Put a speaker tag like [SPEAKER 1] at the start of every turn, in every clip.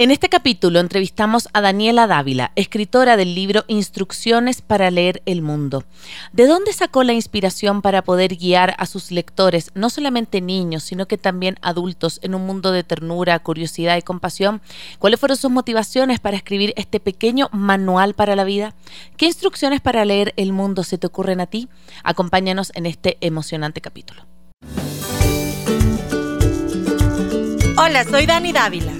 [SPEAKER 1] En este capítulo entrevistamos a Daniela Dávila, escritora del libro Instrucciones para leer el mundo. ¿De dónde sacó la inspiración para poder guiar a sus lectores, no solamente niños, sino que también adultos, en un mundo de ternura, curiosidad y compasión? ¿Cuáles fueron sus motivaciones para escribir este pequeño manual para la vida? ¿Qué instrucciones para leer el mundo se te ocurren a ti? Acompáñanos en este emocionante capítulo.
[SPEAKER 2] Hola, soy Dani Dávila.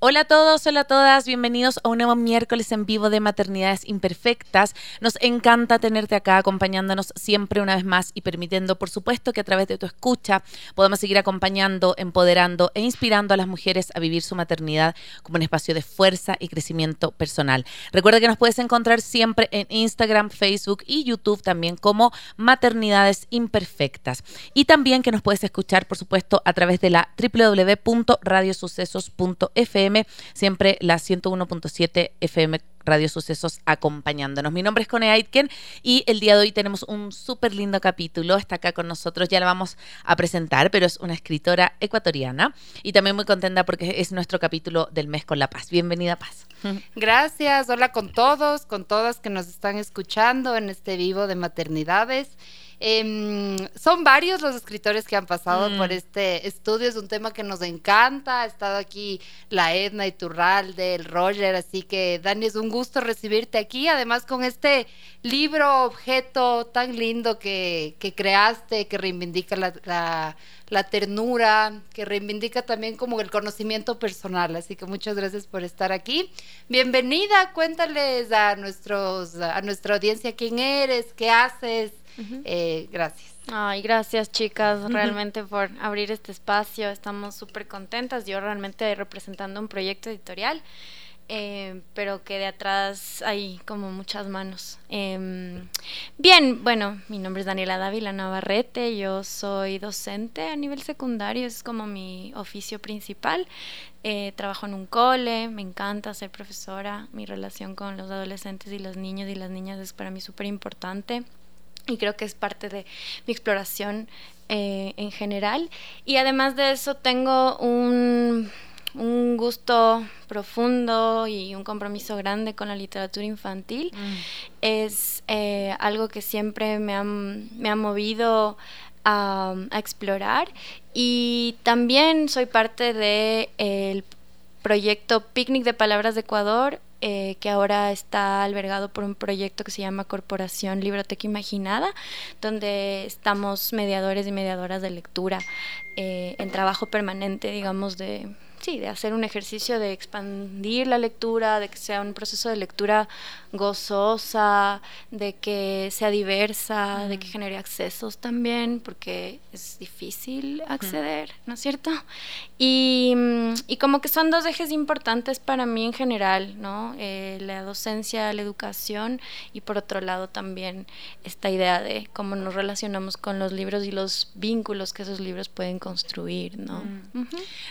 [SPEAKER 1] Hola a todos, hola a todas, bienvenidos a un nuevo miércoles en vivo de Maternidades Imperfectas. Nos encanta tenerte acá acompañándonos siempre una vez más y permitiendo, por supuesto, que a través de tu escucha podamos seguir acompañando, empoderando e inspirando a las mujeres a vivir su maternidad como un espacio de fuerza y crecimiento personal. Recuerda que nos puedes encontrar siempre en Instagram, Facebook y YouTube también como Maternidades Imperfectas. Y también que nos puedes escuchar, por supuesto, a través de la www.radiosucesos.fm siempre la 101.7 FM Radio Sucesos acompañándonos. Mi nombre es Cone Aitken y el día de hoy tenemos un súper lindo capítulo. Está acá con nosotros, ya la vamos a presentar, pero es una escritora ecuatoriana y también muy contenta porque es nuestro capítulo del mes con la paz. Bienvenida, Paz.
[SPEAKER 3] Gracias, hola con todos, con todas que nos están escuchando en este vivo de maternidades. Em, son varios los escritores que han pasado por mm. este estudio, es un tema que nos encanta. Ha estado aquí la Edna Iturralde, el Roger, así que Dani, es un gusto recibirte aquí. Además, con este libro, objeto tan lindo que, creaste, que reivindica la, la, ternura, que reivindica también como el conocimiento personal. Así que muchas gracias por estar aquí. Bienvenida, cuéntales a, nuestros, a nuestra audiencia quién eres, qué haces. Eh, gracias.
[SPEAKER 4] Ay, gracias chicas, realmente por abrir este espacio. Estamos súper contentas. Yo realmente representando un proyecto editorial, eh, pero que de atrás hay como muchas manos. Em, bien, bueno, mi nombre es Daniela Dávila Navarrete, yo soy docente a nivel secundario, es como mi oficio principal. Eh, trabajo en un cole, me encanta ser profesora, mi relación con los adolescentes y los niños y las niñas es para mí súper importante y creo que es parte de mi exploración eh, en general. Y además de eso tengo un, un, gusto profundo y un compromiso grande con la literatura infantil. Mm. Es eh, algo que siempre me ha, me ha movido a, a, explorar y también soy parte del el proyecto Picnic de Palabras de Ecuador, eh, que ahora está albergado por un proyecto que se llama Corporación Libroteca Imaginada, donde estamos mediadores y mediadoras de lectura eh, en trabajo permanente, digamos, de sí, de hacer un ejercicio de expandir la lectura, de que sea un proceso de lectura gozosa, de que sea diversa, de que genere accesos también, porque es difícil acceder, ¿no es cierto? Y, y, como que son dos ejes importantes para mí en general, ¿no? Eh, la docencia, la educación y por otro lado también esta idea de cómo nos relacionamos con los libros y los vínculos que esos libros pueden construir, ¿no?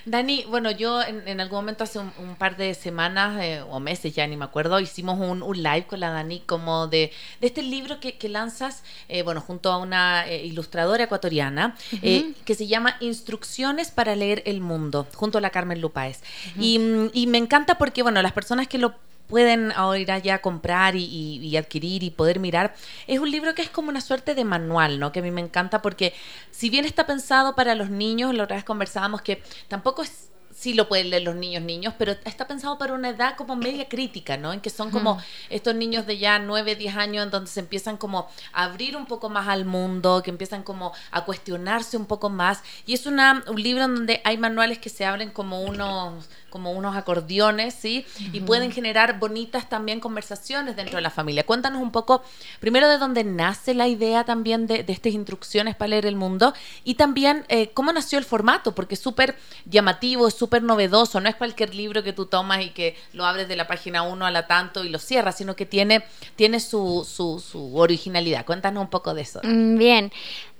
[SPEAKER 1] Dani, bueno, yo en, algún momento hace un, par de semanas eh, o meses ya ni me acuerdo, hicimos un, live con la Dani como de, de este libro que, que lanzas, eh, bueno, junto a una eh, ilustradora ecuatoriana, que se llama Instrucciones para leer el mundo, junto a la Carmen Lupáez. y, y me encanta porque, bueno, las personas que lo pueden ahora ya comprar y, adquirir y poder mirar, es un libro que es como una suerte de manual, ¿no? Que a mí me encanta porque si bien está pensado para los niños, la otra vez conversábamos que tampoco es sí lo pueden leer los niños niños, pero está pensado para una edad como media crítica, ¿no? En que son como estos niños de ya 9, 10 años en donde se empiezan como a abrir un poco más al mundo, que empiezan como a cuestionarse un poco más. Y es una, un libro en donde hay manuales que se abren como unos como unos acordeones, ¿sí? Y pueden generar bonitas también conversaciones dentro de la familia. Cuéntanos un poco, primero, de dónde nace la idea también de, estas instrucciones para leer el mundo y también eh, cómo nació el formato, porque es súper llamativo, es súper novedoso, no es cualquier libro que tú tomas y que lo abres de la página 1 a la tanto y lo cierras, sino que tiene, tiene su, su, su originalidad. Cuéntanos un poco de eso.
[SPEAKER 4] Mm, bien.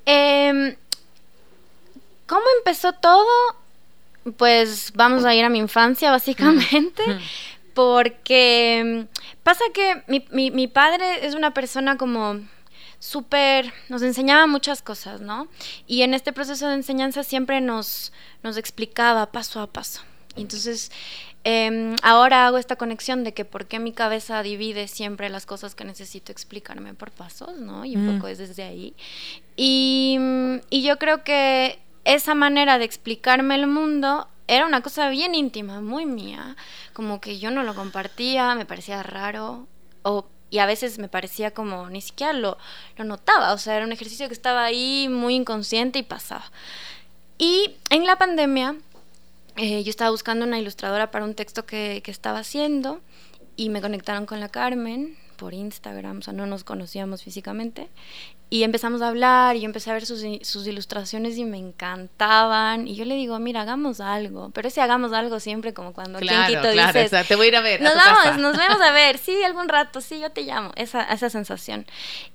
[SPEAKER 4] Em, ¿Cómo empezó todo? Pues vamos a ir a mi infancia básicamente, porque mm, pasa que mi, mi, padre es una persona como súper, nos enseñaba muchas cosas, ¿no? Y en este proceso de enseñanza siempre nos, nos explicaba paso a paso. Y entonces em, ahora hago esta conexión de que por qué mi cabeza divide siempre las cosas que necesito explicarme por pasos, ¿no? Y un mm. poco es desde ahí. Y, y yo creo que esa manera de explicarme el mundo era una cosa bien íntima, muy mía, como que yo no lo compartía, me parecía raro, o, y a veces me parecía como, ni siquiera lo, lo notaba, o sea, era un ejercicio que estaba ahí muy inconsciente y pasaba. Y en la pandemia, eh, yo estaba buscando una ilustradora para un texto que, que estaba haciendo y me conectaron con la Carmen por Instagram, o sea, no nos conocíamos físicamente. Y empezamos a hablar y yo empecé a ver sus, sus, ilustraciones y me encantaban. Y yo le digo, mira, hagamos algo. Pero ese hagamos algo siempre como cuando
[SPEAKER 1] claro, claro, te voy a ir a ver.
[SPEAKER 4] Nos vamos, nos vemos a ver. Sí, algún rato, sí, yo te llamo. Esa, esa sensación.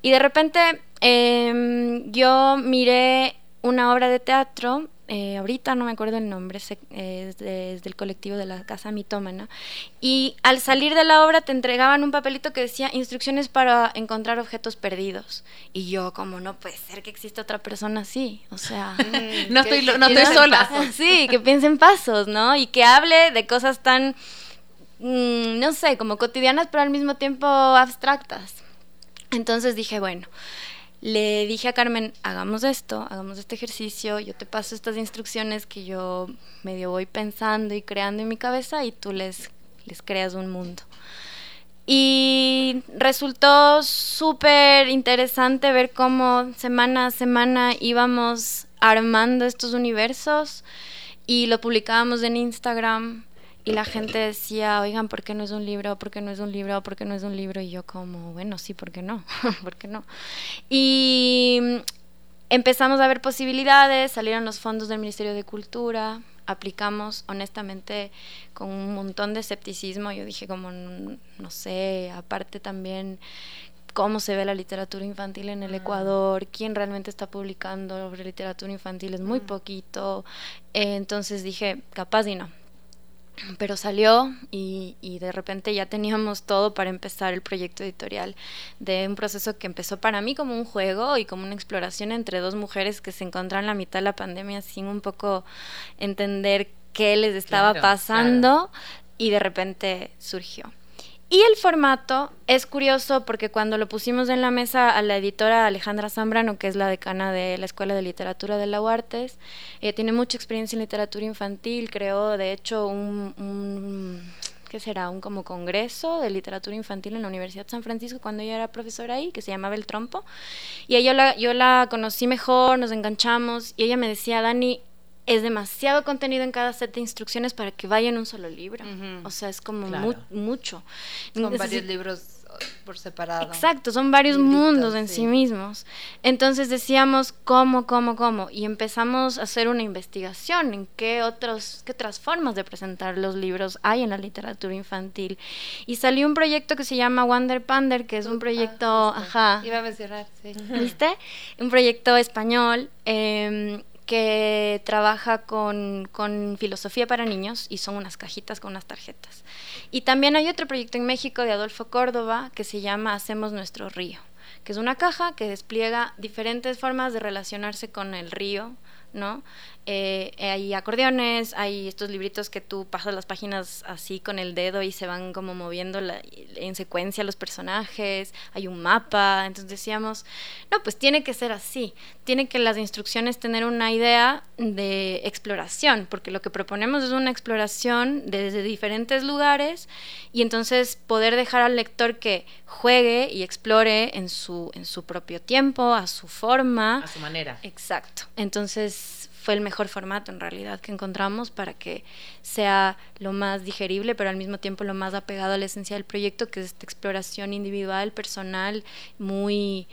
[SPEAKER 4] Y de repente em, yo miré una obra de teatro eh, ahorita no me acuerdo el nombre, es, del colectivo de la Casa Mitómana, y al salir de la obra te entregaban un papelito que decía instrucciones para encontrar objetos perdidos. Y yo, como no puede ser que exista otra persona así, o sea,
[SPEAKER 1] no estoy, no estoy sola.
[SPEAKER 4] Sí, que piense en pasos, ¿no? Y que hable de cosas tan, mm, no sé, como cotidianas, pero al mismo tiempo abstractas. Entonces dije, bueno, le dije a Carmen, hagamos esto, hagamos este ejercicio, yo te paso estas instrucciones que yo medio voy pensando y creando en mi cabeza y tú les, les creas un mundo. Y resultó súper interesante ver cómo semana a semana íbamos armando estos universos y lo publicábamos en Instagram y la gente decía, oigan, ¿por qué no es un libro? ¿Por qué no es un libro? ¿Por qué no es un libro? Y yo como, bueno, sí, ¿por qué no? ¿Por qué no? Y empezamos a ver posibilidades, salieron los fondos del Ministerio de Cultura, aplicamos honestamente con un montón de escepticismo, yo dije como, no sé, aparte también cómo se ve la literatura infantil en el mm. Ecuador, quién realmente está publicando literatura infantil, es muy mm. poquito, entonces dije, capaz y no pero salió y, y, de repente ya teníamos todo para empezar el proyecto editorial de un proceso que empezó para mí como un juego y como una exploración entre dos mujeres que se encontraron en la mitad de la pandemia sin un poco entender qué les estaba pasando y de repente surgió. Y el formato es curioso porque cuando lo pusimos en la mesa a la editora Alejandra Zambrano, que es la decana de la Escuela de Literatura de la UARTES, ella tiene mucha experiencia en literatura infantil, creó de hecho un, ¿qué será? Un como congreso de literatura infantil en la Universidad de San Francisco cuando ella era profesora ahí, que se llamaba El Trompo. Y ella la, yo la conocí mejor, nos enganchamos y ella me decía, Dani, es demasiado contenido en cada set de instrucciones para que vaya en un solo libro. O sea, es como mucho.
[SPEAKER 3] Son varios libros uh, por separado.
[SPEAKER 4] Exacto, son varios mundos en sí. mismos. Entonces decíamos cómo, cómo, cómo. Y empezamos a hacer una investigación en qué, otros, qué otras formas de presentar los libros hay en la literatura infantil. Y salió un proyecto que se llama Wonder Pander, que es un proyecto... ajá.
[SPEAKER 3] Iba a mencionar, sí.
[SPEAKER 4] ¿Viste? Un proyecto español. Eh, que trabaja con, con, filosofía para niños y son unas cajitas con unas tarjetas. Y también hay otro proyecto en México de Adolfo Córdoba que se llama Hacemos nuestro río, que es una caja que despliega diferentes formas de relacionarse con el río ¿no? Eh, hay acordeones, hay estos libritos que tú pasas las páginas así con el dedo y se van como moviendo en secuencia los personajes, hay un mapa, entonces decíamos, no, pues tiene que ser así, tiene que las instrucciones tener una idea de exploración, porque lo que proponemos es una exploración desde diferentes lugares y entonces poder dejar al lector que juegue y explore en su, en su propio tiempo, a su forma.
[SPEAKER 1] A su manera.
[SPEAKER 4] Exacto. Entonces fue el mejor formato en realidad que encontramos para que sea lo más digerible, pero al mismo tiempo lo más apegado a la esencia del proyecto, que es esta exploración individual, personal, muy,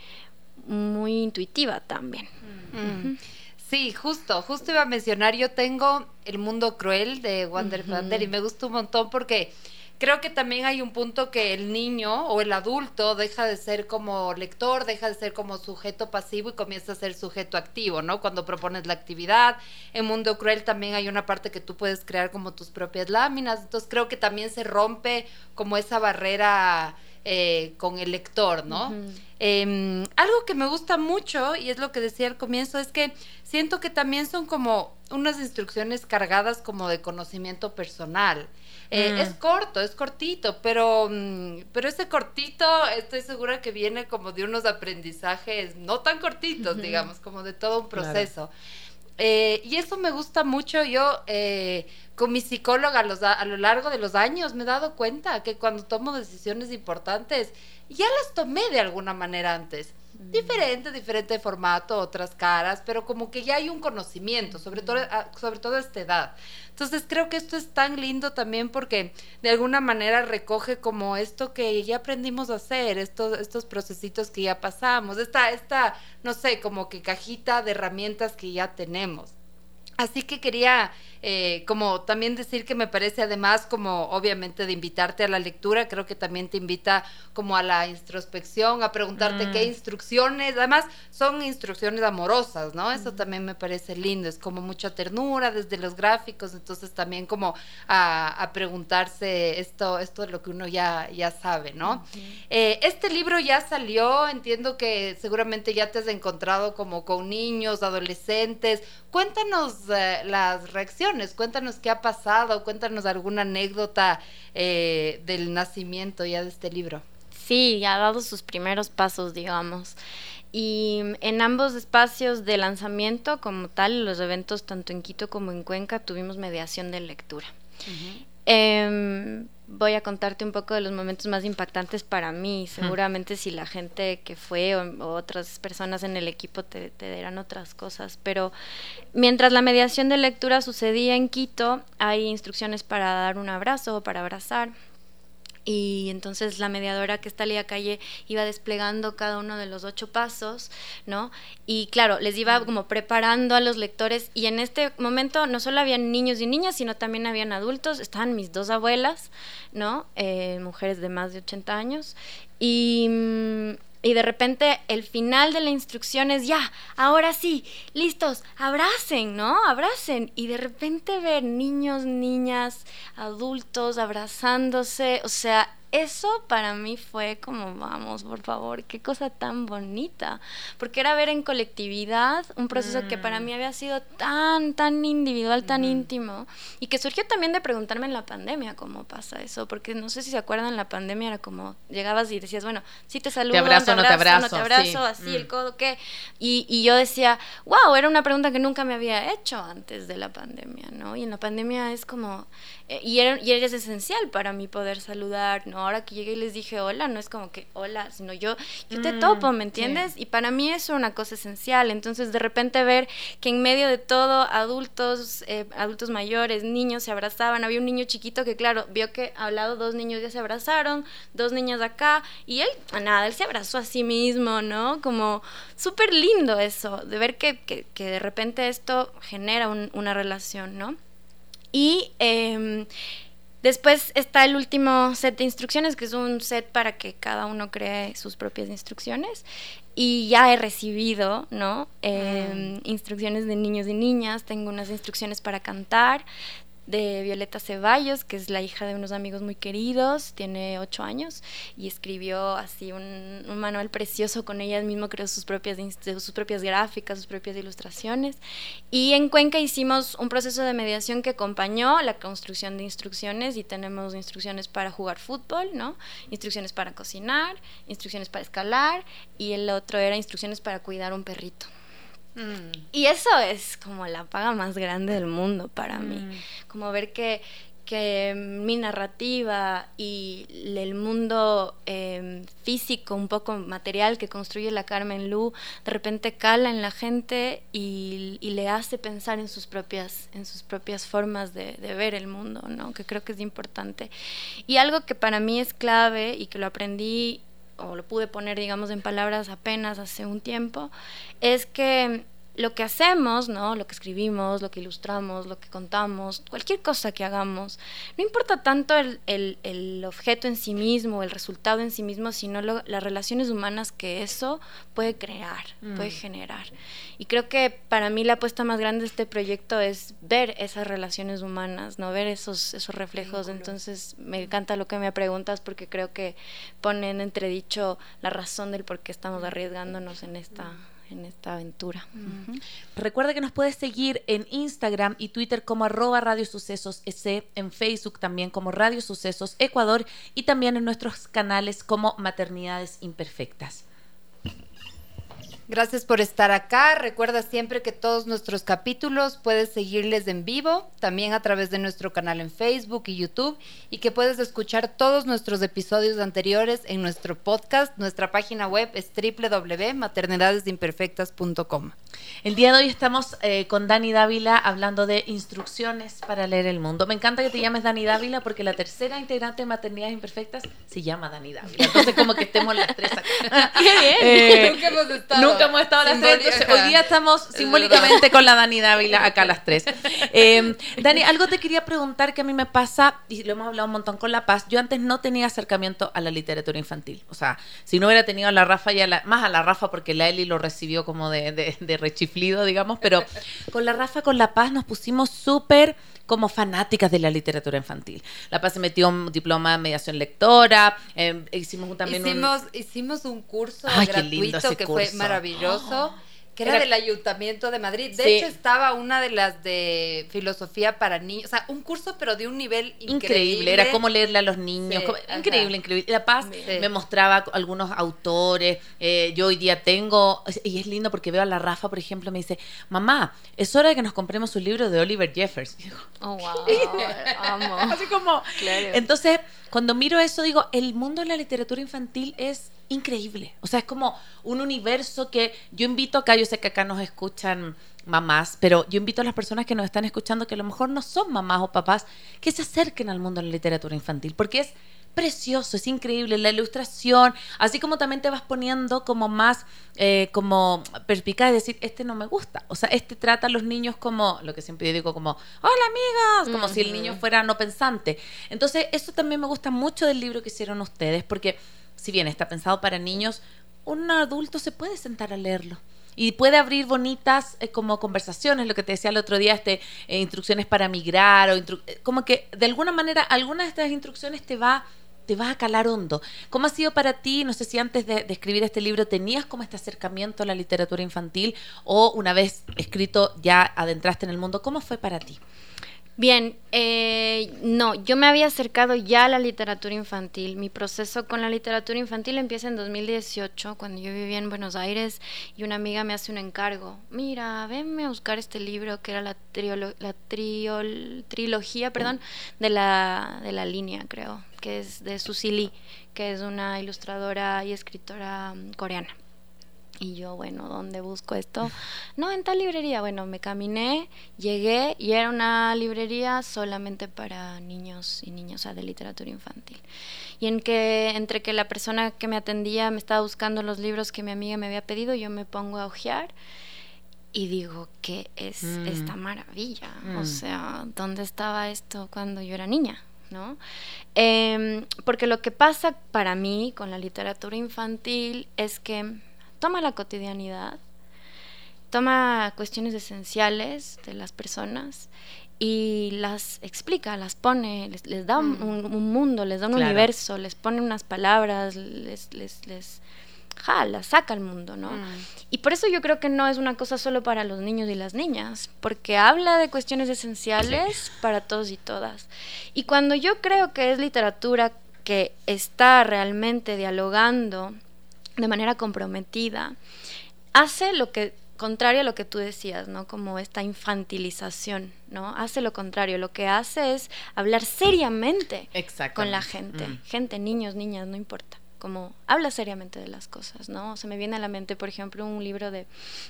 [SPEAKER 4] muy intuitiva también.
[SPEAKER 3] Mm. Sí, justo, justo iba a mencionar, yo tengo El Mundo Cruel de Wander uh y me gusta un montón porque creo que también hay un punto que el niño o el adulto deja de ser como lector, deja de ser como sujeto pasivo y comienza a ser sujeto activo, ¿no? Cuando propones la actividad. En Mundo Cruel también hay una parte que tú puedes crear como tus propias láminas. Entonces creo que también se rompe como esa barrera eh, con el lector, ¿no? Em, algo que me gusta mucho, y es lo que decía al comienzo, es que siento que también son como unas instrucciones cargadas como de conocimiento personal. Eh, mm. Es corto, es cortito, pero, mm, pero ese cortito estoy segura que viene como de unos aprendizajes no tan cortitos, digamos, como de todo un proceso. Eh, y eso me gusta mucho. Yo, eh, con mi psicóloga a, a, lo largo de los años, me he dado cuenta que cuando tomo decisiones importantes, ya las tomé de alguna manera antes. Diferente, diferente formato, otras caras, pero como que ya hay un conocimiento, sobre todo, sobre todo a esta edad. Entonces creo que esto es tan lindo también porque de alguna manera recoge como esto que ya aprendimos a hacer, estos, estos procesitos que ya pasamos, esta, esta, no sé, como que cajita de herramientas que ya tenemos. Así que quería eh, como también decir que me parece además como obviamente de invitarte a la lectura, creo que también te invita como a la introspección, a preguntarte qué mm. instrucciones, además son instrucciones amorosas, ¿no? Eso también me parece lindo, es como mucha ternura desde los gráficos, entonces también como a, preguntarse esto, esto es lo que uno ya, ya sabe, ¿no? Eh, este libro ya salió, entiendo que seguramente ya te has encontrado como con niños, adolescentes, cuéntanos eh, las reacciones Cuéntanos qué ha pasado, cuéntanos alguna anécdota eh, del nacimiento ya de este libro.
[SPEAKER 4] Sí, ha dado sus primeros pasos, digamos. Y en ambos espacios de lanzamiento, como tal, los eventos tanto en Quito como en Cuenca, tuvimos mediación de lectura voy a contarte un poco de los momentos más impactantes para mí. Seguramente si la gente que fue o, otras personas en el equipo te, te dirán otras cosas. Pero mientras la mediación de lectura sucedía en Quito, hay instrucciones para dar un abrazo o para abrazar y entonces la mediadora que está a Calle iba desplegando cada uno de los ocho pasos, ¿no? Y claro, les iba como preparando a los lectores y en este momento no solo habían niños y niñas, sino también habían adultos, estaban mis dos abuelas, ¿no? Eh, mujeres de más de 80 años y mm, y de repente el final de la instrucción es ya, ahora sí, listos, abracen, ¿no? Abracen. Y de repente ver niños, niñas, adultos abrazándose, o sea, eso para mí fue como, vamos, por favor, qué cosa tan bonita, porque era ver en colectividad un proceso que para mm. mí había sido tan, tan individual, tan íntimo, y que surgió también de preguntarme en la pandemia cómo pasa eso, porque no sé si se acuerdan, en la pandemia era como, llegabas y decías, bueno, sí te saludo,
[SPEAKER 1] te abrazo, no te abrazo,
[SPEAKER 4] no te abrazo, así, el mm. codo, ¿qué? Y, y yo decía, wow, era una pregunta que nunca me había hecho antes de la pandemia, ¿no? Y en la pandemia es como, y, era, y es esencial para mí poder saludar, ¿no? Ahora que llegué y les dije hola, no es como que hola, sino yo, yo te mm, topo, ¿me entiendes? Y para mí eso es una cosa esencial. Entonces, de repente ver que en medio de todo, adultos, eh, adultos mayores, niños se abrazaban. Había un niño chiquito que, claro, vio que al lado dos niños ya se abrazaron, dos niñas acá, y él, nada, él se abrazó a sí mismo, ¿no? Como súper lindo eso, de ver que, que, que, de repente esto genera una relación, ¿no? Y em, después está el último set de instrucciones, que es un set para que cada uno cree sus propias instrucciones. Y ya he recibido, ¿no? Em, instrucciones de niños y niñas, tengo unas instrucciones para cantar, de Violeta Ceballos, que es la hija de unos amigos muy queridos, tiene ocho años, y escribió así un, manual precioso con ella mismo, creó sus propias, sus propias gráficas, sus propias ilustraciones. Y en Cuenca hicimos un proceso de mediación que acompañó la construcción de instrucciones y tenemos instrucciones para jugar fútbol, ¿no? Instrucciones para cocinar, instrucciones para escalar y el otro era instrucciones para cuidar un perrito. Mm. Y eso es como la paga más grande del mundo para mí. Mm. Como ver que, que mi narrativa y el mundo em, físico, un poco material que construye la Carmen Lu, de repente cala en la gente y, le hace pensar en sus propias, en sus propias formas de, de, ver el mundo, ¿no? que creo que es importante. Y algo que para mí es clave y que lo aprendí o lo pude poner, digamos, en palabras apenas hace un tiempo, es que lo que hacemos, ¿no? Lo que escribimos, lo que ilustramos, lo que contamos, cualquier cosa que hagamos, no importa tanto el, el, objeto en sí mismo, el resultado en sí mismo, sino las relaciones humanas que eso puede crear, puede mm. generar. Y creo que para mí la apuesta más grande de este proyecto es ver esas relaciones humanas, ¿no? Ver esos, esos reflejos. Entonces me encanta lo que me preguntas porque creo que pone en entredicho la razón del por qué estamos arriesgándonos en esta en esta aventura.
[SPEAKER 1] Recuerda que nos puedes seguir en Instagram y Twitter como arroba Radio Sucesos EC, en Facebook también como Radio Sucesos Ecuador y también en nuestros canales como Maternidades Imperfectas.
[SPEAKER 3] Gracias por estar acá. Recuerda siempre que todos nuestros capítulos puedes seguirles en vivo, también a través de nuestro canal en Facebook y YouTube, y que puedes escuchar todos nuestros episodios anteriores en nuestro podcast. Nuestra página web es www.maternidadesimperfectas.com.
[SPEAKER 1] El día de hoy estamos eh, con Dani Dávila hablando de instrucciones para leer el mundo. Me encanta que te llames Dani Dávila porque la tercera integrante de Maternidades Imperfectas se llama Dani Dávila. Entonces, como que estemos las tres acá.
[SPEAKER 4] ¡Qué bien!
[SPEAKER 1] Eh, nunca hemos estado, nunca estado las tres. Entonces, hoy día estamos simbólicamente con la Dani Dávila acá las tres. Eh, Dani, algo te quería preguntar que a mí me pasa, y lo hemos hablado un montón con La Paz. Yo antes no tenía acercamiento a la literatura infantil. O sea, si no hubiera tenido a la Rafa y a la, más a la Rafa porque la Eli lo recibió como de, de, de chiflido, digamos, pero con la Rafa, con La Paz, nos pusimos súper como fanáticas de la literatura infantil. La Paz se metió un diploma de mediación lectora, eh, hicimos también
[SPEAKER 3] hicimos, un... Hicimos un curso gratuito que fue maravilloso que era, del Ayuntamiento de Madrid. De hecho, estaba una de las de filosofía para niños, o sea, un curso, pero de un nivel increíble.
[SPEAKER 1] Era cómo leerle a los niños. increíble, increíble. La Paz me mostraba algunos autores. Eh, yo hoy día tengo, y es lindo porque veo a la Rafa, por ejemplo, me dice, mamá, es hora de que nos compremos un libro de Oliver Jeffers.
[SPEAKER 4] oh, wow. Amo.
[SPEAKER 1] Así como. Entonces, cuando miro eso, digo, el mundo de la literatura infantil es increíble. O sea, es como un universo que yo invito acá, yo sé que acá nos escuchan mamás, pero yo invito a las personas que nos están escuchando que a lo mejor no son mamás o papás, que se acerquen al mundo de la literatura infantil, porque es precioso, es increíble la ilustración, así como también te vas poniendo como más eh, como perspicaz, decir, este no me gusta, o sea, este trata a los niños como, lo que siempre yo digo, como, hola amigas, como si el niño fuera no pensante. Entonces, eso también me gusta mucho del libro que hicieron ustedes, porque si bien está pensado para niños, un adulto se puede sentar a leerlo y puede abrir bonitas eh, como conversaciones, lo que te decía el otro día, este, eh, instrucciones para migrar, o eh, como que de alguna manera alguna de estas instrucciones te va te va a calar hondo. ¿Cómo ha sido para ti? No sé si antes de, de, escribir este libro tenías como este acercamiento a la literatura infantil o una vez escrito ya adentraste en el mundo. ¿Cómo fue para ti?
[SPEAKER 4] Bien, eh, no, yo me había acercado ya a la literatura infantil. Mi proceso con la literatura infantil empieza en 2018, cuando yo vivía en Buenos Aires y una amiga me hace un encargo. Mira, venme a buscar este libro que era la, la trilogía perdón, de, la, de la línea, creo, que es de Susili, que es una ilustradora y escritora mm, coreana. Y yo, bueno, ¿dónde busco esto? No, en tal librería. Bueno, me caminé, llegué y era una librería solamente para niños y niños, o sea, de literatura infantil. Y en que, entre que la persona que me atendía me estaba buscando los libros que mi amiga me había pedido, yo me pongo a ojear y digo, ¿qué es mm. esta maravilla? O mm. sea, ¿dónde estaba esto cuando yo era niña? ¿no? Em, porque lo que pasa para mí con la literatura infantil es que toma la cotidianidad, toma cuestiones esenciales de las personas y las explica, las pone, les, les da un,
[SPEAKER 1] Mm.
[SPEAKER 4] un mundo, les da un
[SPEAKER 1] Claro.
[SPEAKER 4] universo, les pone unas palabras, les, les, les ja, las saca al mundo, ¿no?
[SPEAKER 3] Mm.
[SPEAKER 4] Y por eso yo creo que no es una cosa solo para los niños y las niñas, porque habla de cuestiones esenciales para todos y todas. Y cuando yo creo que es literatura que está realmente dialogando de manera comprometida, hace lo que contrario a lo que tú decías, ¿no? Como esta infantilización, ¿no? Hace lo contrario, lo que hace es hablar seriamente con la gente,
[SPEAKER 1] Mm.
[SPEAKER 4] gente, niños, niñas, no importa. Como habla seriamente de las cosas, ¿no? Se me viene a la mente, por ejemplo, un libro de,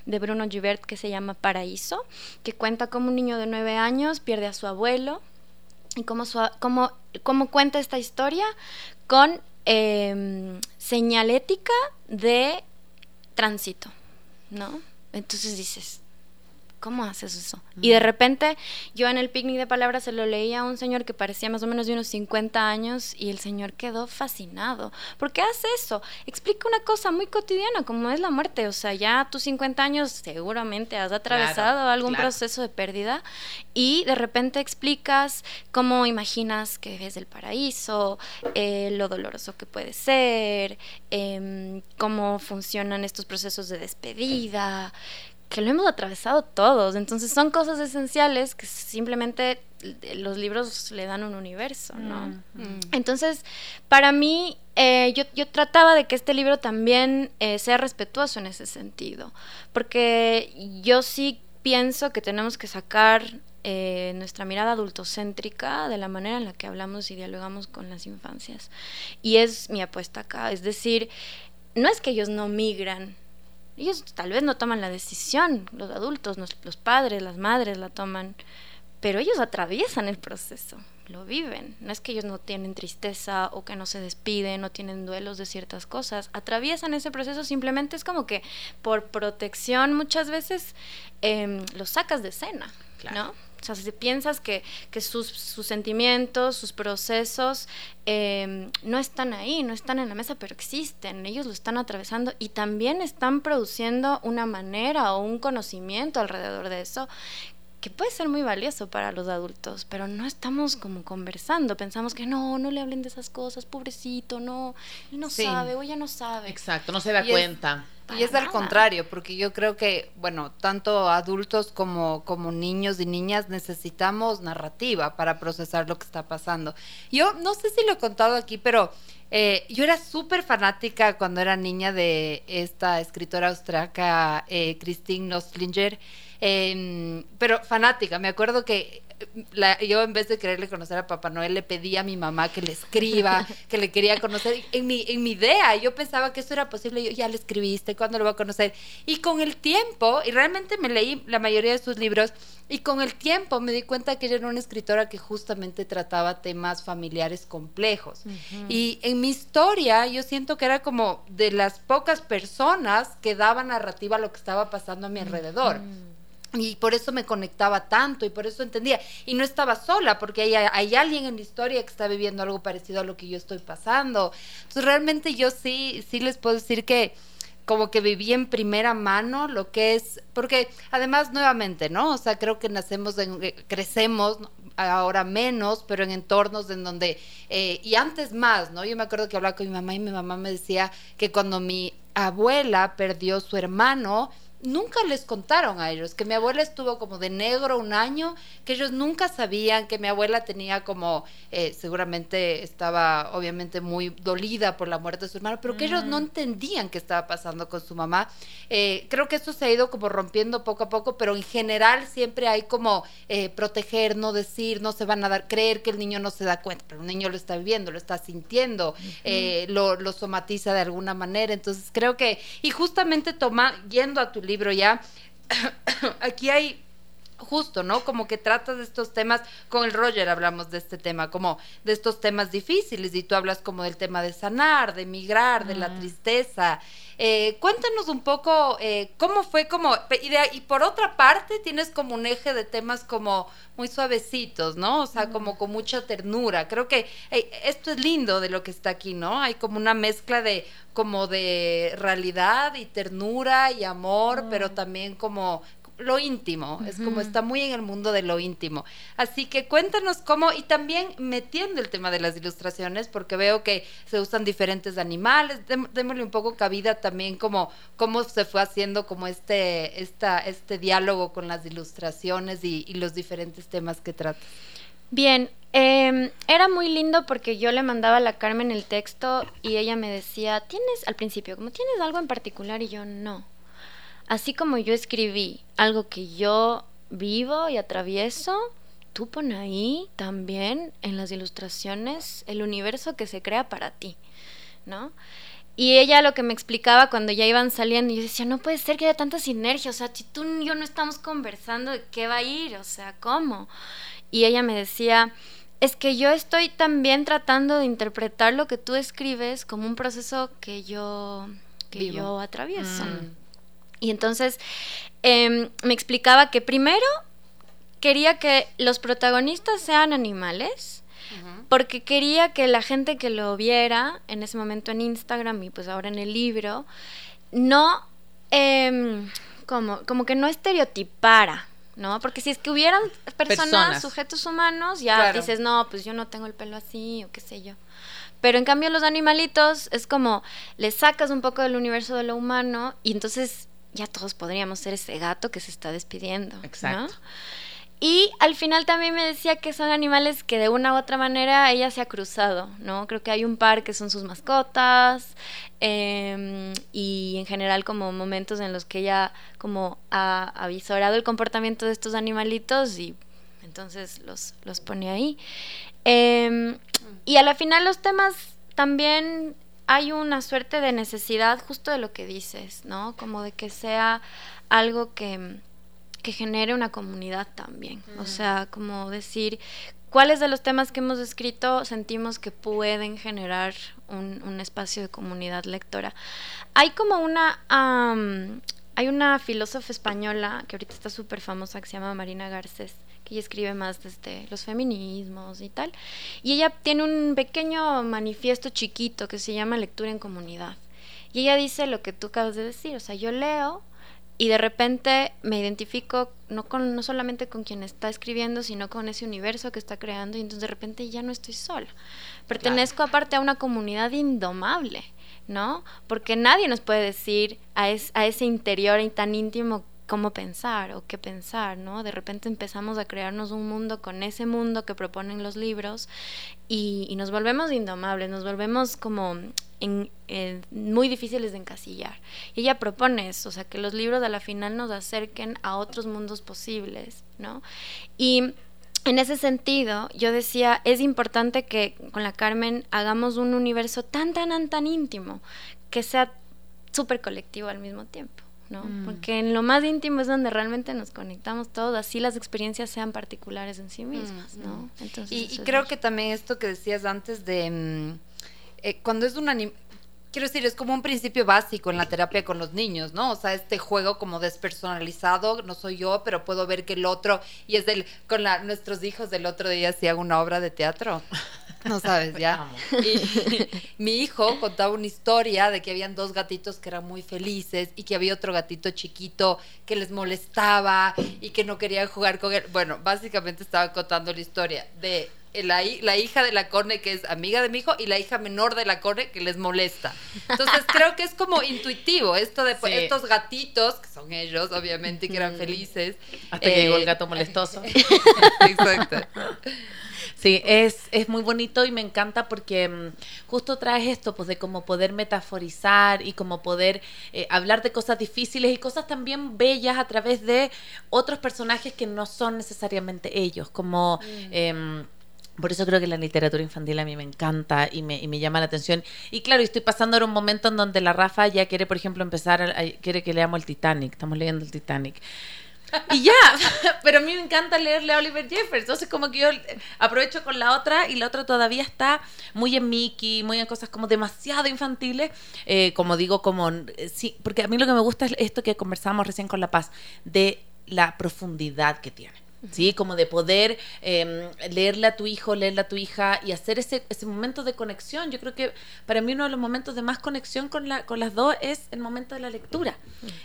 [SPEAKER 4] de Bruno Givert que se llama Paraíso, que cuenta cómo un niño de nueve años pierde a su abuelo y cómo, su cómo, cómo cuenta esta historia con em, señalética de tránsito, ¿no? Entonces dices, ¿cómo haces eso? Y de repente yo en el picnic de palabras se lo leía a un señor que parecía más o menos de unos 50 años y el señor quedó fascinado. ¿Por qué hace eso? Explica una cosa muy cotidiana como es la muerte. O sea, ya a tus 50 años seguramente has atravesado algún
[SPEAKER 1] claro.
[SPEAKER 4] proceso de pérdida y de repente explicas cómo imaginas que ves el paraíso, eh, lo doloroso que puede ser, em, cómo funcionan estos procesos de despedida, que lo hemos atravesado todos. Entonces son cosas esenciales que simplemente los libros le dan un universo, ¿no?
[SPEAKER 3] Mm.
[SPEAKER 4] Entonces, para mí, eh, yo, yo trataba de que este libro también eh, sea respetuoso en ese sentido, porque yo sí pienso que tenemos que sacar eh, nuestra mirada adultocéntrica de la manera en la que hablamos y dialogamos con las infancias. Y es mi apuesta acá, es decir, no es que ellos no migran, ellos tal vez no toman la decisión, los adultos, nos- los padres, las madres la toman, pero ellos atraviesan el proceso, lo viven. No es que ellos no tienen tristeza o que no se despiden, no tienen duelos de ciertas cosas, atraviesan ese proceso, simplemente es como que por protección muchas veces em, los sacas de escena. ¿no? O sea, si piensas que, que sus, sus sentimientos, sus procesos em, no están ahí, no están en la mesa, pero existen, ellos lo están atravesando y también están produciendo una manera o un conocimiento alrededor de eso que puede ser muy valioso para los adultos, pero no estamos como conversando, pensamos que no, no le hablen de esas cosas, pobrecito, no, él no
[SPEAKER 3] Sí.
[SPEAKER 4] sabe o ella no sabe.
[SPEAKER 1] Exacto, no se da
[SPEAKER 3] Y es- Y es al contrario, porque yo creo que, bueno, tanto adultos como, como niños y niñas necesitamos narrativa para procesar lo que está pasando. Yo no sé si lo he contado aquí, pero eh, yo era súper fanática cuando era niña de esta escritora austriaca, eh, Christine Nostlinger, em, pero fanática. Me acuerdo que la- yo en vez de quererle conocer a Papá Noel le pedí a mi mamá que le escriba, que le quería conocer. En mi, en mi idea yo pensaba que eso era posible. Yo ya le escribiste, ¿cuándo lo va a conocer? Y con el tiempo, y realmente me leí la mayoría de sus libros, y con el tiempo me di cuenta que ella era una escritora que justamente trataba temas familiares complejos. Y en mi historia yo siento que era como de las pocas personas que daban narrativa a lo que estaba pasando a mi alrededor. Y por eso me conectaba tanto y por eso entendía. Y no estaba sola, porque hay, hay alguien en la historia que está viviendo algo parecido a lo que yo estoy pasando. Entonces realmente yo sí, sí les puedo decir que como que viví en primera mano lo que es, porque además nuevamente, ¿no? O sea, creo que nacemos, en, eh, crecemos, ahora menos, pero en entornos en donde, eh, y antes más, ¿no? Yo me acuerdo que hablaba con mi mamá y mi mamá me decía que cuando mi abuela perdió su hermano, nunca les contaron a ellos que mi abuela estuvo como de negro un año, que ellos nunca sabían que mi abuela tenía como, eh, seguramente estaba obviamente muy dolida por la muerte de su hermano, pero que ellos no entendían qué estaba pasando con su mamá. Eh, creo que esto se ha ido como rompiendo poco a poco, pero en general siempre hay como eh, proteger, no decir, no se van a dar, creer que el niño no se da cuenta, pero el niño lo está viviendo, lo está sintiendo, eh, lo, lo somatiza de alguna manera. Entonces creo que, y justamente toma, yendo a tu libro ya, aquí hay justo, ¿no? Como que tratas de estos temas, con el Roger hablamos de este tema, como de estos temas difíciles, y tú hablas como del tema de sanar, de migrar, de la tristeza. Eh, cuéntanos un poco eh, cómo fue como, y, de- y por otra parte tienes como un eje de temas como muy suavecitos, ¿no? O sea, como con mucha ternura. Creo que eh, esto es lindo de lo que está aquí, ¿no? Hay como una mezcla de como de realidad y ternura y amor, pero también como lo íntimo, es como está muy en el mundo de lo íntimo. Así que cuéntanos cómo, y también metiendo el tema de las ilustraciones, porque veo que se usan diferentes animales, démosle un poco cabida también como cómo se fue haciendo como este, esta, este diálogo con las ilustraciones y, y los diferentes temas que trata.
[SPEAKER 4] Bien, eh, era muy lindo porque yo le mandaba a la Carmen el texto y ella me decía, ¿tienes al principio, como tienes algo en particular? Y yo no. Así como yo escribí algo que yo vivo y atravieso, tú pon ahí también en las ilustraciones el universo que se crea para ti, ¿no? Y ella lo que me explicaba cuando ya iban saliendo, yo decía, no puede ser que haya tanta sinergia, o sea, si tú y yo no estamos conversando, ¿de qué va a ir? O sea, ¿cómo? Y ella me decía, es que yo estoy también tratando de interpretar lo que tú escribes como un proceso que yo, que yo atravieso. Mm. Y entonces em, me explicaba que primero quería que los protagonistas sean animales, porque quería que la gente que lo viera en ese momento en Instagram y pues ahora en el libro, no, em, como, como que no estereotipara ¿no? Porque si es que hubieran personas, sujetos humanos, ya dices, no, pues yo no tengo el pelo así o qué sé yo. Pero en cambio los animalitos es como le sacas un poco del universo de lo humano y entonces ya todos podríamos ser ese gato que se está despidiendo. Exacto. Y al final también me decía que son animales que de una u otra manera ella se ha cruzado, ¿no? Creo que hay un par que son sus mascotas em, y en general como momentos en los que ella como ha avisorado el comportamiento de estos animalitos y entonces los, los pone ahí. Em, y a la final los temas también hay una suerte de necesidad justo de lo que dices, ¿no? Como de que sea algo que que genere una comunidad también. O sea, como decir, ¿cuáles de los temas que hemos escrito sentimos que pueden generar un, espacio de comunidad lectora? Hay como una... hay una filósofa española que ahorita está súper famosa que se llama Marina Garcés, que ella escribe más desde los feminismos y tal. Y ella tiene un pequeño manifiesto chiquito que se llama Lectura en Comunidad. Y ella dice lo que tú acabas de decir, o sea, yo leo y de repente me identifico no con no solamente con quien está escribiendo sino con ese universo que está creando y entonces de repente ya no estoy sola pertenezco aparte a una comunidad indomable no porque nadie nos puede decir a, a ese interior tan íntimo cómo pensar o qué pensar, ¿no? De repente empezamos a crearnos un mundo con ese mundo que proponen los libros y, nos volvemos indomables, nos volvemos como en, muy difíciles de encasillar. Y ella propone eso, o sea, que los libros a la final nos acerquen a otros mundos posibles, ¿no? Y en ese sentido, yo decía, es importante que con la Carmen hagamos un universo tan, tan, tan íntimo, que sea súper colectivo al mismo tiempo. ¿No? Mm. Porque en lo más íntimo es donde realmente nos conectamos todos, así las experiencias sean particulares en sí mismas, mm, ¿no? Mm.
[SPEAKER 3] Entonces, y, creo que también esto que decías antes de eh, cuando es un quiero decir, es como un principio básico en la terapia con los niños, ¿no? O sea, este juego como despersonalizado, no soy yo, pero puedo ver que el otro, y es del, con la, nuestros hijos del otro día hacían una obra de teatro. No sabes, ya. Y, mi hijo contaba una historia de que habían dos gatitos que eran muy felices y que había otro gatito chiquito que les molestaba y que no querían jugar con él. Bueno, básicamente estaba contando la historia de la, la, hija de la Corne que es amiga de mi hijo y la hija menor de la Corne que les molesta. Entonces creo que es como intuitivo esto de pues, estos gatitos, que son ellos obviamente, que eran felices.
[SPEAKER 1] Hasta que llegó el eh, gato molestoso. Exacto. Sí, es, es muy bonito y me encanta porque mm, justo traes esto, pues de cómo poder metaforizar y como poder eh, hablar de cosas difíciles y cosas también bellas a través de otros personajes que no son necesariamente ellos, como... Mm. Em, por eso creo que la literatura infantil a mí me encanta y me, y me llama la atención. Y claro, estoy pasando ahora un momento en donde la Rafa ya quiere, por ejemplo, empezar, quiere que leamos el Titanic. Estamos leyendo el Titanic. Y ya, pero a mí me encanta leerle a Oliver Jeffers. Entonces, como que yo aprovecho con la otra y la otra todavía está muy en Mickey, muy en cosas como demasiado infantiles. Eh, como digo, como. Eh, sí, porque a mí lo que me gusta es esto que conversamos recién con La Paz, de la profundidad que tiene. ¿Sí? Como de poder eh, leerle a tu hijo, leerle a tu hija y hacer ese, ese momento de conexión. Yo creo que para mí uno de los momentos de más conexión con, la, con las dos es el momento de la lectura.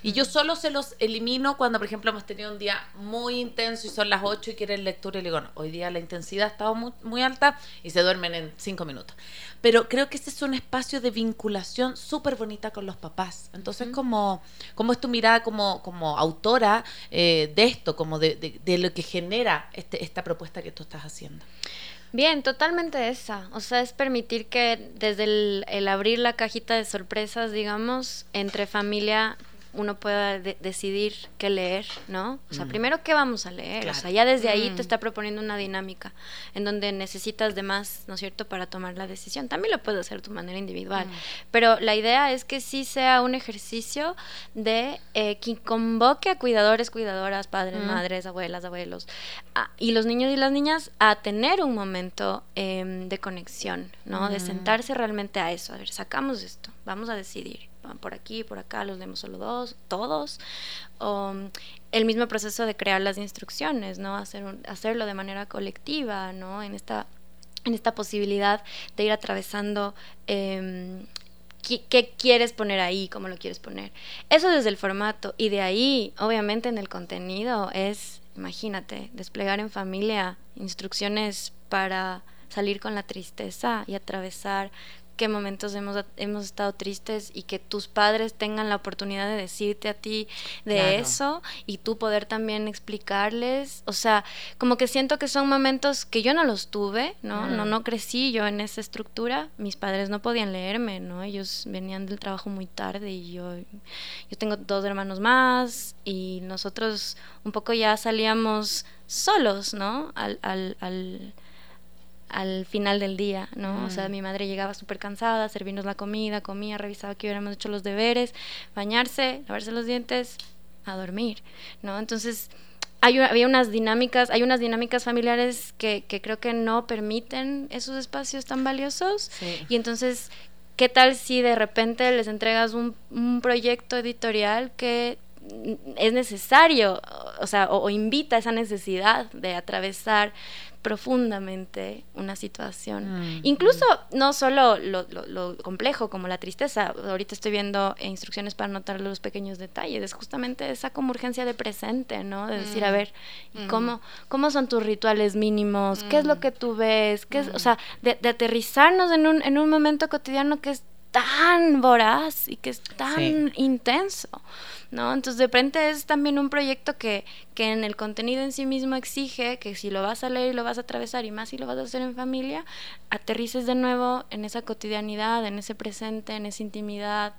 [SPEAKER 1] Y yo solo se los elimino cuando, por ejemplo, hemos tenido un día muy intenso y son las 8 y quieren lectura y le digo, no, hoy día la intensidad ha estado muy, muy alta y se duermen en 5 minutos. Pero creo que ese es un espacio de vinculación súper bonita con los papás. Entonces, como, como es tu mirada como, como autora eh, de esto, como de, de, de lo que genera este, esta propuesta que tú estás haciendo?
[SPEAKER 4] Bien, totalmente esa. O sea, es permitir que desde el, el abrir la cajita de sorpresas, digamos, entre familia uno pueda de decidir qué leer, ¿no? O sea, mm. primero qué vamos a leer. Claro. O sea, ya desde ahí mm. te está proponiendo una dinámica en donde necesitas de más, ¿no es cierto?, para tomar la decisión. También lo puedes hacer de tu manera individual. Mm. Pero la idea es que sí sea un ejercicio de eh, que convoque a cuidadores, cuidadoras, padres, mm. madres, abuelas, abuelos, a, y los niños y las niñas a tener un momento eh, de conexión, ¿no? De sentarse realmente a eso. A ver, sacamos esto, vamos a decidir por aquí, por acá, los leemos solo dos, todos. O el mismo proceso de crear las instrucciones, ¿no? Hacerlo de manera colectiva, ¿no? En esta, en esta posibilidad de ir atravesando eh, ¿qué, qué, quieres poner ahí, cómo lo quieres poner. Eso desde el formato. Y de ahí, obviamente, en el contenido es, imagínate, desplegar en familia instrucciones para salir con la tristeza y atravesar qué momentos hemos, hemos estado tristes y que tus padres tengan la oportunidad de decirte a ti de claro. eso y tú poder también explicarles, o sea, como que siento que son momentos que yo no los tuve, ¿no? Mm. No no crecí yo en esa estructura, mis padres no podían leerme, ¿no? Ellos venían del trabajo muy tarde y yo yo tengo dos hermanos más y nosotros un poco ya salíamos solos, ¿no? al, al, al al final del día, ¿no? Mm. O sea, mi madre llegaba súper cansada, servirnos la comida, comía, revisaba que hubiéramos hecho los deberes, bañarse, lavarse los dientes, a dormir, ¿no? Entonces, hay, había unas dinámicas, hay unas dinámicas familiares que, que creo que no permiten esos espacios tan valiosos. Sí. Y entonces, ¿qué tal si de repente les entregas un, un proyecto editorial que es necesario, o sea, o, o invita a esa necesidad de atravesar profundamente una situación. Mm. Incluso no solo lo, lo, lo, complejo como la tristeza, ahorita estoy viendo instrucciones para notar los pequeños detalles, es justamente esa como urgencia de presente, ¿no? De decir, mm. a ver, mm. ¿cómo, ¿cómo son tus rituales mínimos? ¿Qué es lo que tú ves? ¿Qué es, o sea, de, de, aterrizarnos en un, en un momento cotidiano que es tan voraz y que es tan sí. intenso. ¿no? Entonces de repente es también un proyecto que, que en el contenido en sí mismo exige que si lo vas a leer y lo vas a atravesar y más si lo vas a hacer en familia, aterrices de nuevo en esa cotidianidad, en ese presente, en esa intimidad,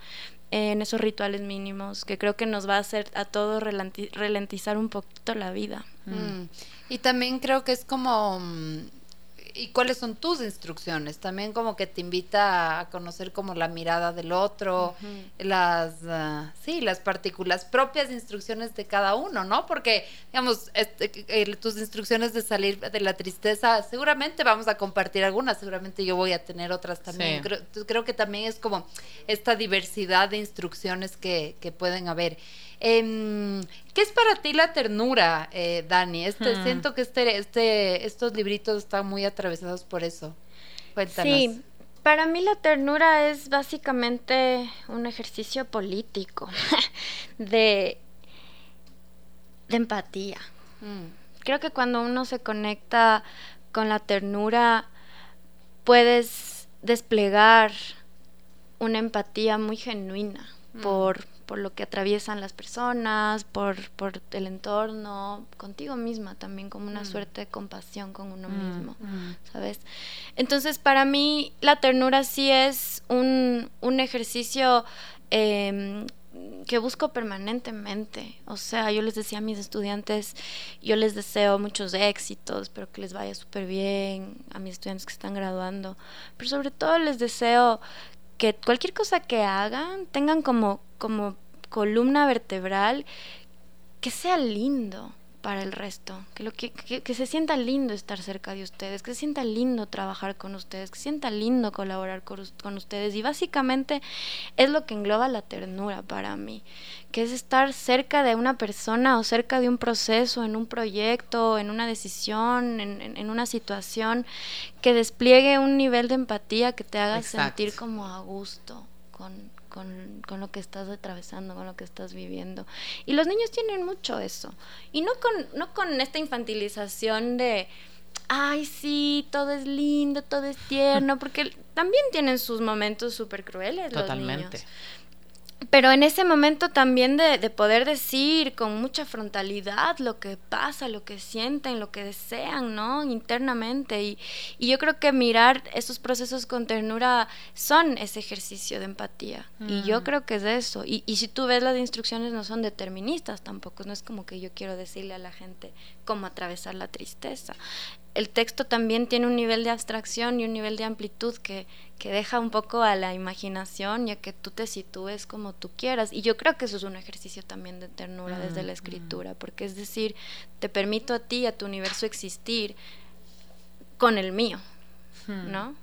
[SPEAKER 4] en esos rituales mínimos, que creo que nos va a hacer a todos ralentizar un poquito la vida.
[SPEAKER 3] Mm. Y también creo que es como mm, y cuáles son tus instrucciones. También como que te invita a conocer como la mirada del otro, uh -huh. las, uh, sí, las partículas propias instrucciones de cada uno, ¿no? Porque, digamos, este, eh, tus instrucciones de salir de la tristeza, seguramente vamos a compartir algunas, seguramente yo voy a tener otras también. Sí. Creo, creo, que también es como esta diversidad de instrucciones que, que pueden haber. Eh, ¿Qué es para ti la ternura, eh, Dani? Este, hmm. Siento que este, este, estos libritos están muy atravesados por eso. Cuéntanos.
[SPEAKER 4] Sí, para mí la ternura es básicamente un ejercicio político de, de empatía. Mm. Creo que cuando uno se conecta con la ternura, puedes desplegar una empatía muy genuina mm. por por lo que atraviesan las personas, por, por el entorno, contigo misma también, como una mm. suerte de compasión con uno mm. mismo, mm. ¿sabes? Entonces, para mí, la ternura sí es un, un ejercicio eh, que busco permanentemente. O sea, yo les decía a mis estudiantes, yo les deseo muchos éxitos, espero que les vaya súper bien, a mis estudiantes que están graduando, pero sobre todo les deseo que cualquier cosa que hagan tengan como, como columna vertebral que sea lindo para el resto, que, lo que, que, se sienta lindo estar cerca de ustedes, que se sienta lindo trabajar con ustedes, que se sienta lindo colaborar con, con, ustedes. Y básicamente es lo que engloba la ternura para mí, que es estar cerca de una persona o cerca de un proceso, en un proyecto, en una decisión, en, en, una situación, que despliegue un nivel de empatía que te haga sentir como a gusto con, con, lo que estás atravesando, con lo que estás viviendo. Y los niños tienen mucho eso. Y no con, no con esta infantilización de, ay, sí, todo es lindo, todo es tierno, porque también tienen sus momentos súper crueles Totalmente. los niños pero en ese momento también de, de, poder decir con mucha frontalidad lo que pasa, lo que sienten, lo que desean, ¿no? Internamente. Y, y yo creo que mirar esos procesos con ternura son ese ejercicio de empatía. Y yo mm. creo que es eso. Y, y si tú ves las instrucciones no son deterministas tampoco. No es como que yo quiero decirle a la gente cómo atravesar la tristeza el texto también tiene un nivel de abstracción y un nivel de amplitud que, que deja un poco a la imaginación y a que tú te sitúes como tú quieras. Y yo creo que eso es un ejercicio también de ternura desde la mm, escritura, mm. porque es decir, te permito a ti, a tu universo existir con el mío, hmm. ¿no?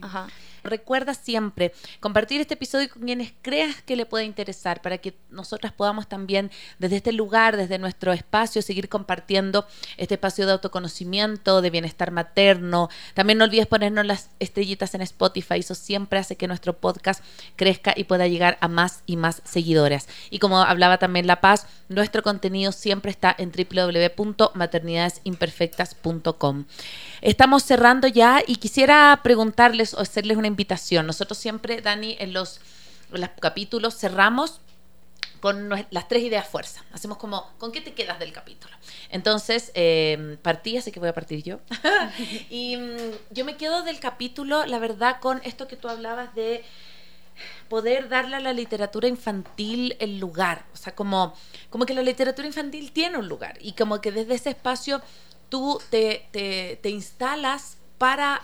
[SPEAKER 1] Ajá. Recuerda siempre compartir este episodio con quienes creas que le pueda interesar para que nosotras podamos también desde este lugar, desde nuestro espacio, seguir compartiendo este espacio de autoconocimiento, de bienestar materno. También no olvides ponernos las estrellitas en Spotify, eso siempre hace que nuestro podcast crezca y pueda llegar a más y más seguidoras. Y como hablaba también La Paz, nuestro contenido siempre está en www.maternidadesimperfectas.com. Estamos cerrando ya y quisiera preguntarles o hacerles una invitación. Nosotros siempre, Dani, en los, los capítulos cerramos con las tres ideas fuerza. Hacemos como, ¿con qué te quedas del capítulo? Entonces, eh, partí, así que voy a partir yo. y mm, yo me quedo del capítulo, la verdad, con esto que tú hablabas de poder darle a la literatura infantil el lugar. O sea, como, como que la literatura infantil tiene un lugar y como que desde ese espacio tú te, te instalas para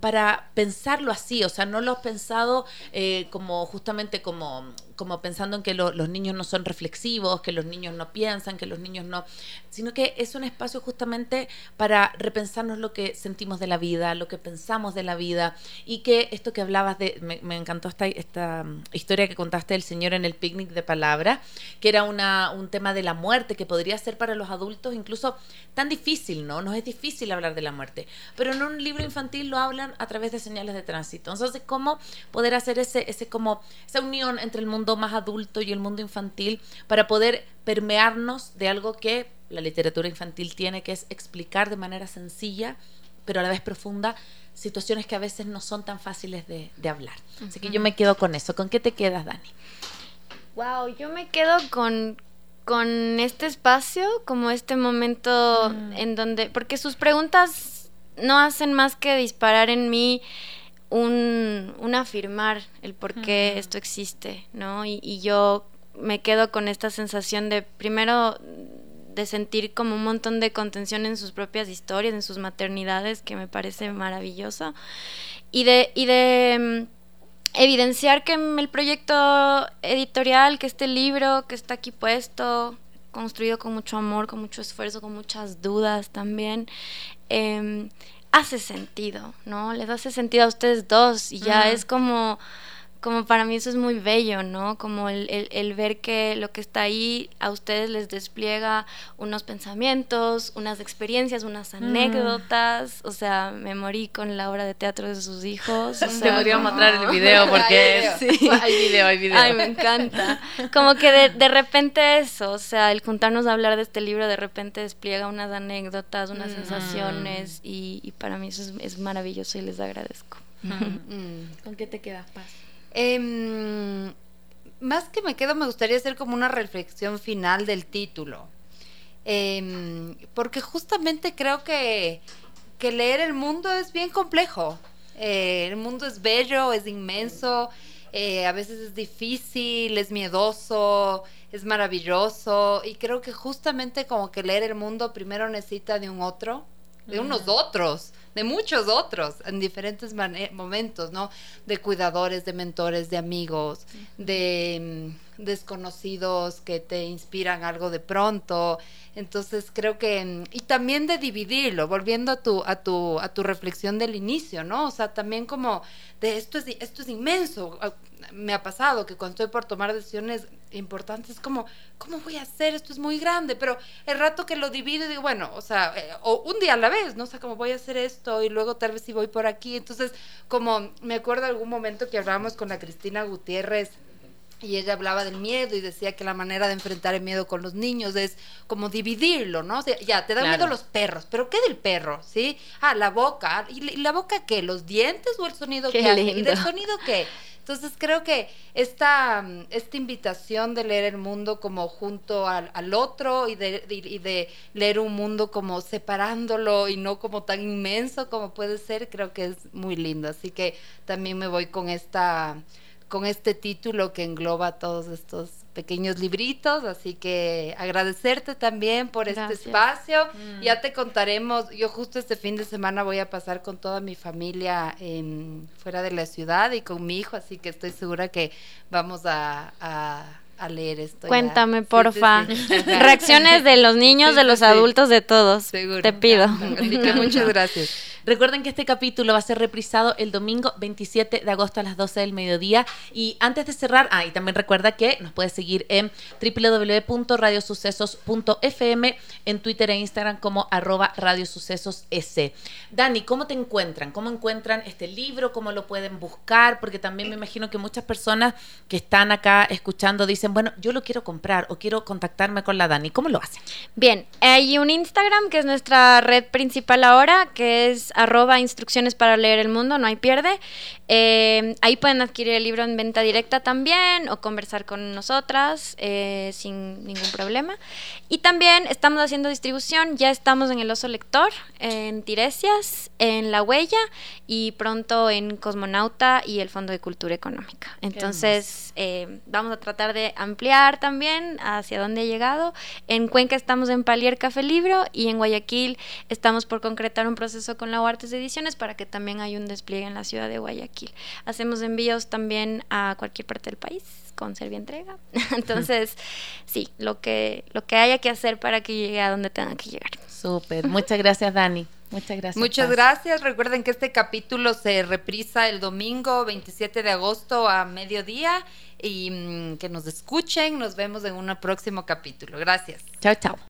[SPEAKER 1] para pensarlo así, o sea, no lo has pensado eh, como justamente como como pensando en que los niños no son reflexivos, que los niños no piensan, que los niños no, sino que es un espacio justamente para repensarnos lo que sentimos de la vida, lo que pensamos de la vida y que esto que hablabas de, me, encantó esta, esta mm, historia que contaste del Señor en el picnic de palabra, que era una, un tema de la muerte que podría ser para los adultos incluso tan difícil, ¿no? Nos es difícil hablar de la muerte, pero en un libro infantil lo hablan a través de señales de tránsito. Entonces, ¿cómo poder hacer ese, ese como, esa unión entre el mundo más adulto y el mundo infantil para poder permearnos de algo que la literatura infantil tiene, que es explicar de manera sencilla, pero a la vez profunda, situaciones que a veces no son tan fáciles de, hablar. Así que yo me quedo con eso. ¿Con qué te quedas, Dani?
[SPEAKER 4] Wow, yo me quedo con, con este espacio, como este momento mm. en donde, porque sus preguntas no hacen más que disparar en mí un, un afirmar el por qué esto existe, ¿no? Y, yo me quedo con esta sensación de, primero, de sentir como un montón de contención en sus propias historias, en sus maternidades, que me parece maravilloso, y de, y de mm, evidenciar que el proyecto editorial, que este libro que está aquí puesto, construido con mucho amor, con mucho esfuerzo, con muchas dudas también, eh, hace sentido, ¿no? Les hace sentido a ustedes dos y ya es como como para mí eso es muy bello, ¿no? Como el, el, ver que lo que está ahí a ustedes les despliega unos pensamientos, unas experiencias, unas anécdotas. O sea, me morí con la obra de teatro de sus hijos. O
[SPEAKER 1] Te podría mostrar el video porque
[SPEAKER 4] hay video. hay video, hay video. Ay, me encanta. Como que de, de, repente eso, o sea, el juntarnos a hablar de este libro de repente despliega unas anécdotas, unas sensaciones y, y, para mí eso es, es, maravilloso y les agradezco.
[SPEAKER 1] ¿Con qué te quedas, Paz?
[SPEAKER 3] Em, más que me quedo, me gustaría hacer como una reflexión final del título. Em, porque justamente creo que, que, leer el mundo es bien complejo. Eh, el mundo es bello, es inmenso, eh, a veces es difícil, es miedoso, es maravilloso. Y creo que justamente como que leer el mundo primero necesita de un otro, de unos otros de muchos otros en diferentes momentos, ¿no? De cuidadores, de mentores, de amigos, de, desconocidos que te inspiran algo de pronto. Entonces creo que y también de dividirlo, volviendo a tu a tu a tu reflexión del inicio, ¿no? O sea, también como de esto es esto es inmenso. Ah, me ha pasado que cuando estoy por tomar decisiones importantes como ¿cómo voy a hacer? Esto es muy grande, pero el rato que lo divido digo, bueno, o sea, eh, o un día a la vez, ¿no? O sea, como voy a hacer esto y luego tal vez si voy por aquí. Entonces, como me acuerdo algún momento que hablábamos con la Cristina Gutiérrez y ella hablaba del miedo y decía que la manera de enfrentar el miedo con los niños es como dividirlo, ¿no? O sea, ya, te dan miedo los perros, pero ¿qué del perro? ¿Sí? Ah, la boca. ¿Y la boca qué? ¿Los dientes o el sonido que hace? ¿Y del sonido qué? Entonces creo que esta, esta invitación de leer el mundo como junto al, al otro y de, y de leer un mundo como separándolo y no como tan inmenso como puede ser, creo que es muy lindo. Así que también me voy con esta con este título que engloba todos estos pequeños libritos, así que agradecerte también por este espacio. Mm. Ya te contaremos, yo justo este fin de semana voy a pasar con toda mi familia en, fuera de la ciudad y con mi hijo, así que estoy segura que vamos a, a, leer esto.
[SPEAKER 4] Cuéntame, porfa. Reacciones de los niños, de los adultos, de todos. Seguro. Te pido.
[SPEAKER 3] Muchas gracias.
[SPEAKER 1] Recuerden que este capítulo va a ser reprisado el domingo 27 de agosto a las 12 del mediodía. Y antes de cerrar, ah, y también recuerda que nos puedes seguir en www.radiosucesos.fm, en Twitter e Instagram como arroba radiosucesos Dani, ¿cómo te encuentran? ¿Cómo encuentran este libro? ¿Cómo lo pueden buscar? Porque también me imagino que muchas personas que están acá escuchando dicen, bueno, yo lo quiero comprar o quiero contactarme con la Dani. ¿Cómo lo hacen?
[SPEAKER 4] Bien, hay un Instagram que es nuestra red principal ahora, que es arroba instrucciones para leer el mundo, no hay pierde. Eh, ahí pueden adquirir el libro en venta directa también o conversar con nosotras eh, sin ningún problema. Y también estamos haciendo distribución, ya estamos en el Oso Lector, en Tiresias, en La Huella y pronto en Cosmonauta y el Fondo de Cultura Económica. Entonces eh, vamos a tratar de ampliar también hacia dónde he llegado. En Cuenca estamos en Palier Café Libro y en Guayaquil estamos por concretar un proceso con la Artes Ediciones para que también haya un despliegue en la ciudad de Guayaquil. Hacemos envíos también a cualquier parte del país con Servia Entrega. Entonces, sí, lo que, lo que haya que hacer para que llegue a donde tenga que llegar.
[SPEAKER 1] Súper. Muchas gracias, Dani. Muchas gracias.
[SPEAKER 3] Muchas gracias. Recuerden que este capítulo se reprisa el domingo 27 de agosto a mediodía y mm, que nos escuchen. Nos vemos en un próximo capítulo. Gracias.
[SPEAKER 1] Chao, chao.